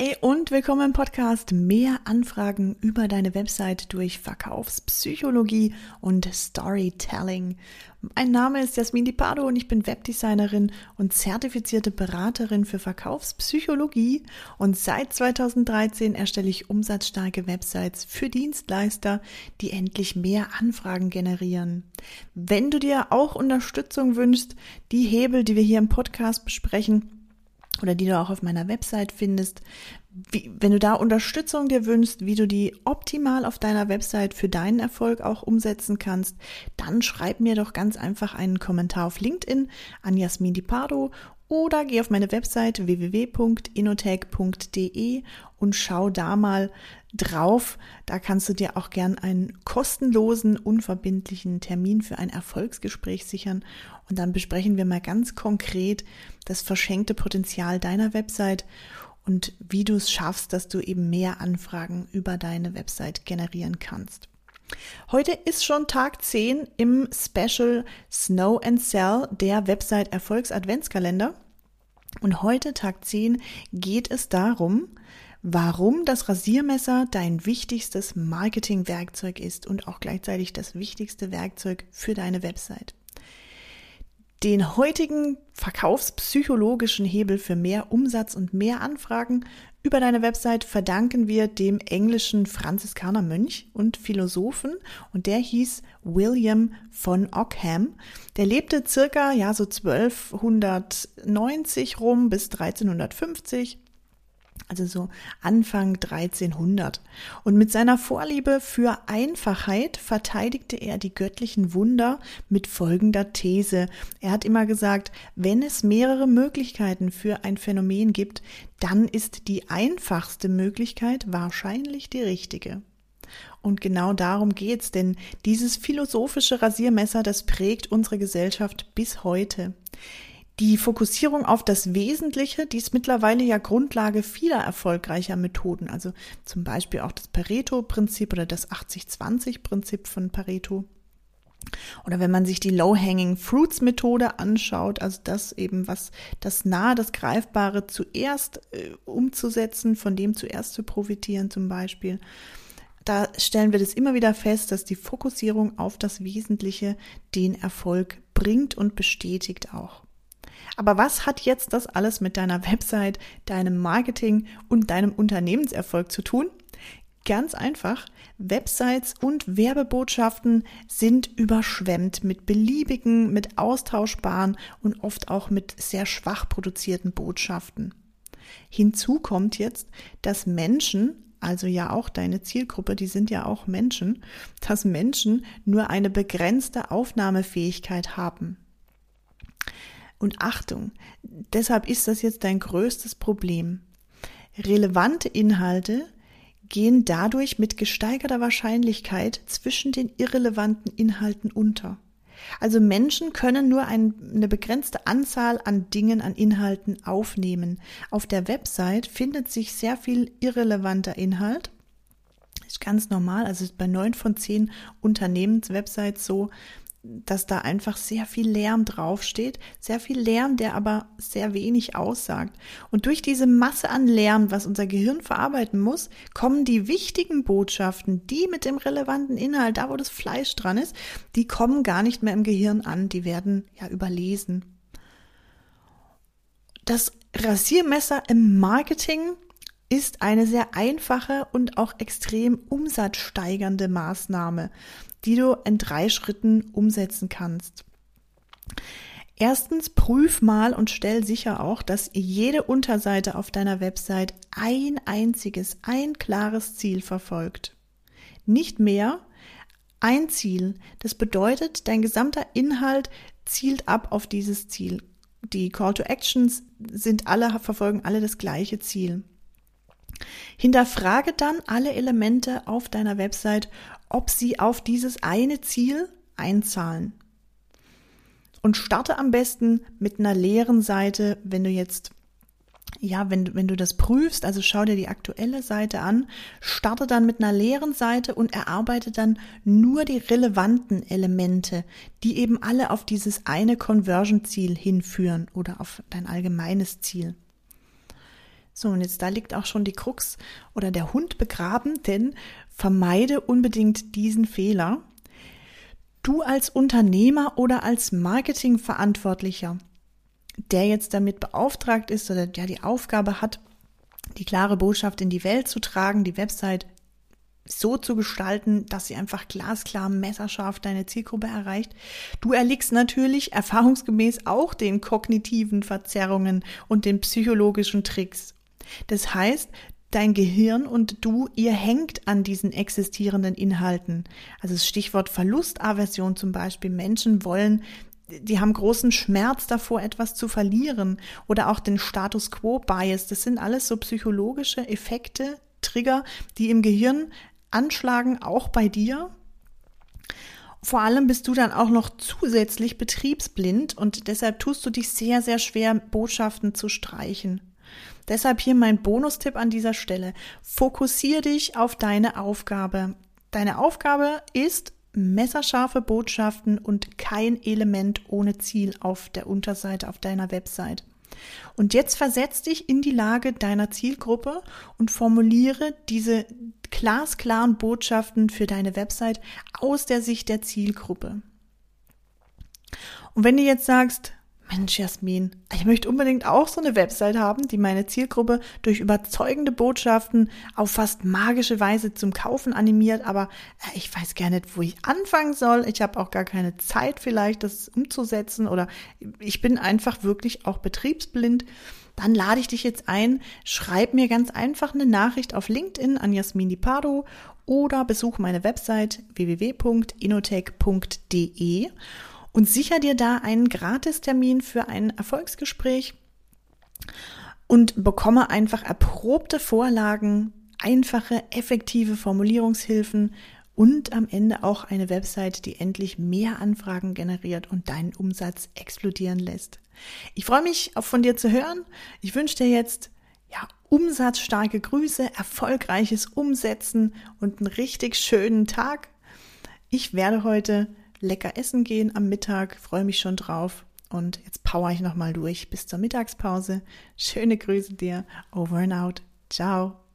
Hi und willkommen im Podcast Mehr Anfragen über deine Website durch Verkaufspsychologie und Storytelling. Mein Name ist Jasmin Di Pardo und ich bin Webdesignerin und zertifizierte Beraterin für Verkaufspsychologie und seit 2013 erstelle ich umsatzstarke Websites für Dienstleister, die endlich mehr Anfragen generieren. Wenn du dir auch Unterstützung wünschst, die Hebel, die wir hier im Podcast besprechen, oder die du auch auf meiner Website findest. Wie, wenn du da Unterstützung dir wünschst, wie du die optimal auf deiner Website für deinen Erfolg auch umsetzen kannst, dann schreib mir doch ganz einfach einen Kommentar auf LinkedIn an Jasmin Di Pardo oder geh auf meine Website www.inotech.de und schau da mal drauf. Da kannst du dir auch gern einen kostenlosen, unverbindlichen Termin für ein Erfolgsgespräch sichern und dann besprechen wir mal ganz konkret das verschenkte Potenzial deiner Website und wie du es schaffst, dass du eben mehr Anfragen über deine Website generieren kannst. Heute ist schon Tag 10 im Special Snow and Sell der Website Erfolgs Adventskalender. Und heute, Tag 10, geht es darum, warum das Rasiermesser dein wichtigstes Marketingwerkzeug ist und auch gleichzeitig das wichtigste Werkzeug für deine Website. Den heutigen verkaufspsychologischen Hebel für mehr Umsatz und mehr Anfragen über deine Website verdanken wir dem englischen Franziskanermönch und Philosophen und der hieß William von Ockham. Der lebte circa ja so 1290 rum bis 1350 also so Anfang 1300. Und mit seiner Vorliebe für Einfachheit verteidigte er die göttlichen Wunder mit folgender These. Er hat immer gesagt, wenn es mehrere Möglichkeiten für ein Phänomen gibt, dann ist die einfachste Möglichkeit wahrscheinlich die richtige. Und genau darum geht's, denn dieses philosophische Rasiermesser, das prägt unsere Gesellschaft bis heute. Die Fokussierung auf das Wesentliche, die ist mittlerweile ja Grundlage vieler erfolgreicher Methoden, also zum Beispiel auch das Pareto-Prinzip oder das 80-20-Prinzip von Pareto. Oder wenn man sich die Low-Hanging Fruits Methode anschaut, also das eben, was das nahe, das Greifbare zuerst äh, umzusetzen, von dem zuerst zu profitieren zum Beispiel. Da stellen wir das immer wieder fest, dass die Fokussierung auf das Wesentliche den Erfolg bringt und bestätigt auch. Aber was hat jetzt das alles mit deiner Website, deinem Marketing und deinem Unternehmenserfolg zu tun? Ganz einfach, Websites und Werbebotschaften sind überschwemmt mit beliebigen, mit austauschbaren und oft auch mit sehr schwach produzierten Botschaften. Hinzu kommt jetzt, dass Menschen, also ja auch deine Zielgruppe, die sind ja auch Menschen, dass Menschen nur eine begrenzte Aufnahmefähigkeit haben. Und Achtung, deshalb ist das jetzt dein größtes Problem. Relevante Inhalte gehen dadurch mit gesteigerter Wahrscheinlichkeit zwischen den irrelevanten Inhalten unter. Also Menschen können nur ein, eine begrenzte Anzahl an Dingen, an Inhalten aufnehmen. Auf der Website findet sich sehr viel irrelevanter Inhalt. Ist ganz normal, also ist bei neun von zehn Unternehmenswebsites so, dass da einfach sehr viel Lärm draufsteht, sehr viel Lärm, der aber sehr wenig aussagt. Und durch diese Masse an Lärm, was unser Gehirn verarbeiten muss, kommen die wichtigen Botschaften, die mit dem relevanten Inhalt, da wo das Fleisch dran ist, die kommen gar nicht mehr im Gehirn an, die werden ja überlesen. Das Rasiermesser im Marketing ist eine sehr einfache und auch extrem umsatzsteigernde Maßnahme die du in drei Schritten umsetzen kannst. Erstens, prüf mal und stell sicher auch, dass jede Unterseite auf deiner Website ein einziges, ein klares Ziel verfolgt. Nicht mehr, ein Ziel. Das bedeutet, dein gesamter Inhalt zielt ab auf dieses Ziel. Die Call to Actions sind alle, verfolgen alle das gleiche Ziel. Hinterfrage dann alle Elemente auf deiner Website ob sie auf dieses eine Ziel einzahlen. Und starte am besten mit einer leeren Seite, wenn du jetzt ja, wenn, wenn du das prüfst, also schau dir die aktuelle Seite an, starte dann mit einer leeren Seite und erarbeite dann nur die relevanten Elemente, die eben alle auf dieses eine Conversion-Ziel hinführen oder auf dein allgemeines Ziel. So, und jetzt da liegt auch schon die Krux oder der Hund begraben, denn vermeide unbedingt diesen Fehler. Du als Unternehmer oder als Marketingverantwortlicher, der jetzt damit beauftragt ist oder der die Aufgabe hat, die klare Botschaft in die Welt zu tragen, die Website so zu gestalten, dass sie einfach glasklar, messerscharf deine Zielgruppe erreicht. Du erliegst natürlich erfahrungsgemäß auch den kognitiven Verzerrungen und den psychologischen Tricks. Das heißt, dein Gehirn und du, ihr hängt an diesen existierenden Inhalten. Also das Stichwort Verlustaversion zum Beispiel. Menschen wollen die haben großen Schmerz davor, etwas zu verlieren oder auch den Status Quo Bias. Das sind alles so psychologische Effekte, Trigger, die im Gehirn anschlagen, auch bei dir. Vor allem bist du dann auch noch zusätzlich betriebsblind und deshalb tust du dich sehr, sehr schwer, Botschaften zu streichen. Deshalb hier mein Bonustipp an dieser Stelle. Fokussier dich auf deine Aufgabe. Deine Aufgabe ist, messerscharfe Botschaften und kein Element ohne Ziel auf der Unterseite auf deiner Website. Und jetzt versetz dich in die Lage deiner Zielgruppe und formuliere diese glasklaren Botschaften für deine Website aus der Sicht der Zielgruppe. Und wenn du jetzt sagst, Mensch, Jasmin, ich möchte unbedingt auch so eine Website haben, die meine Zielgruppe durch überzeugende Botschaften auf fast magische Weise zum Kaufen animiert, aber äh, ich weiß gar nicht, wo ich anfangen soll. Ich habe auch gar keine Zeit vielleicht, das umzusetzen oder ich bin einfach wirklich auch betriebsblind. Dann lade ich dich jetzt ein, schreib mir ganz einfach eine Nachricht auf LinkedIn an Jasmin Di Pardo oder besuch meine Website www.inotech.de und sicher dir da einen Gratistermin für ein Erfolgsgespräch und bekomme einfach erprobte Vorlagen, einfache, effektive Formulierungshilfen und am Ende auch eine Website, die endlich mehr Anfragen generiert und deinen Umsatz explodieren lässt. Ich freue mich, auch von dir zu hören. Ich wünsche dir jetzt ja, umsatzstarke Grüße, erfolgreiches Umsetzen und einen richtig schönen Tag. Ich werde heute lecker essen gehen am Mittag, freue mich schon drauf. Und jetzt power ich nochmal durch bis zur Mittagspause. Schöne Grüße dir. Over and out. Ciao.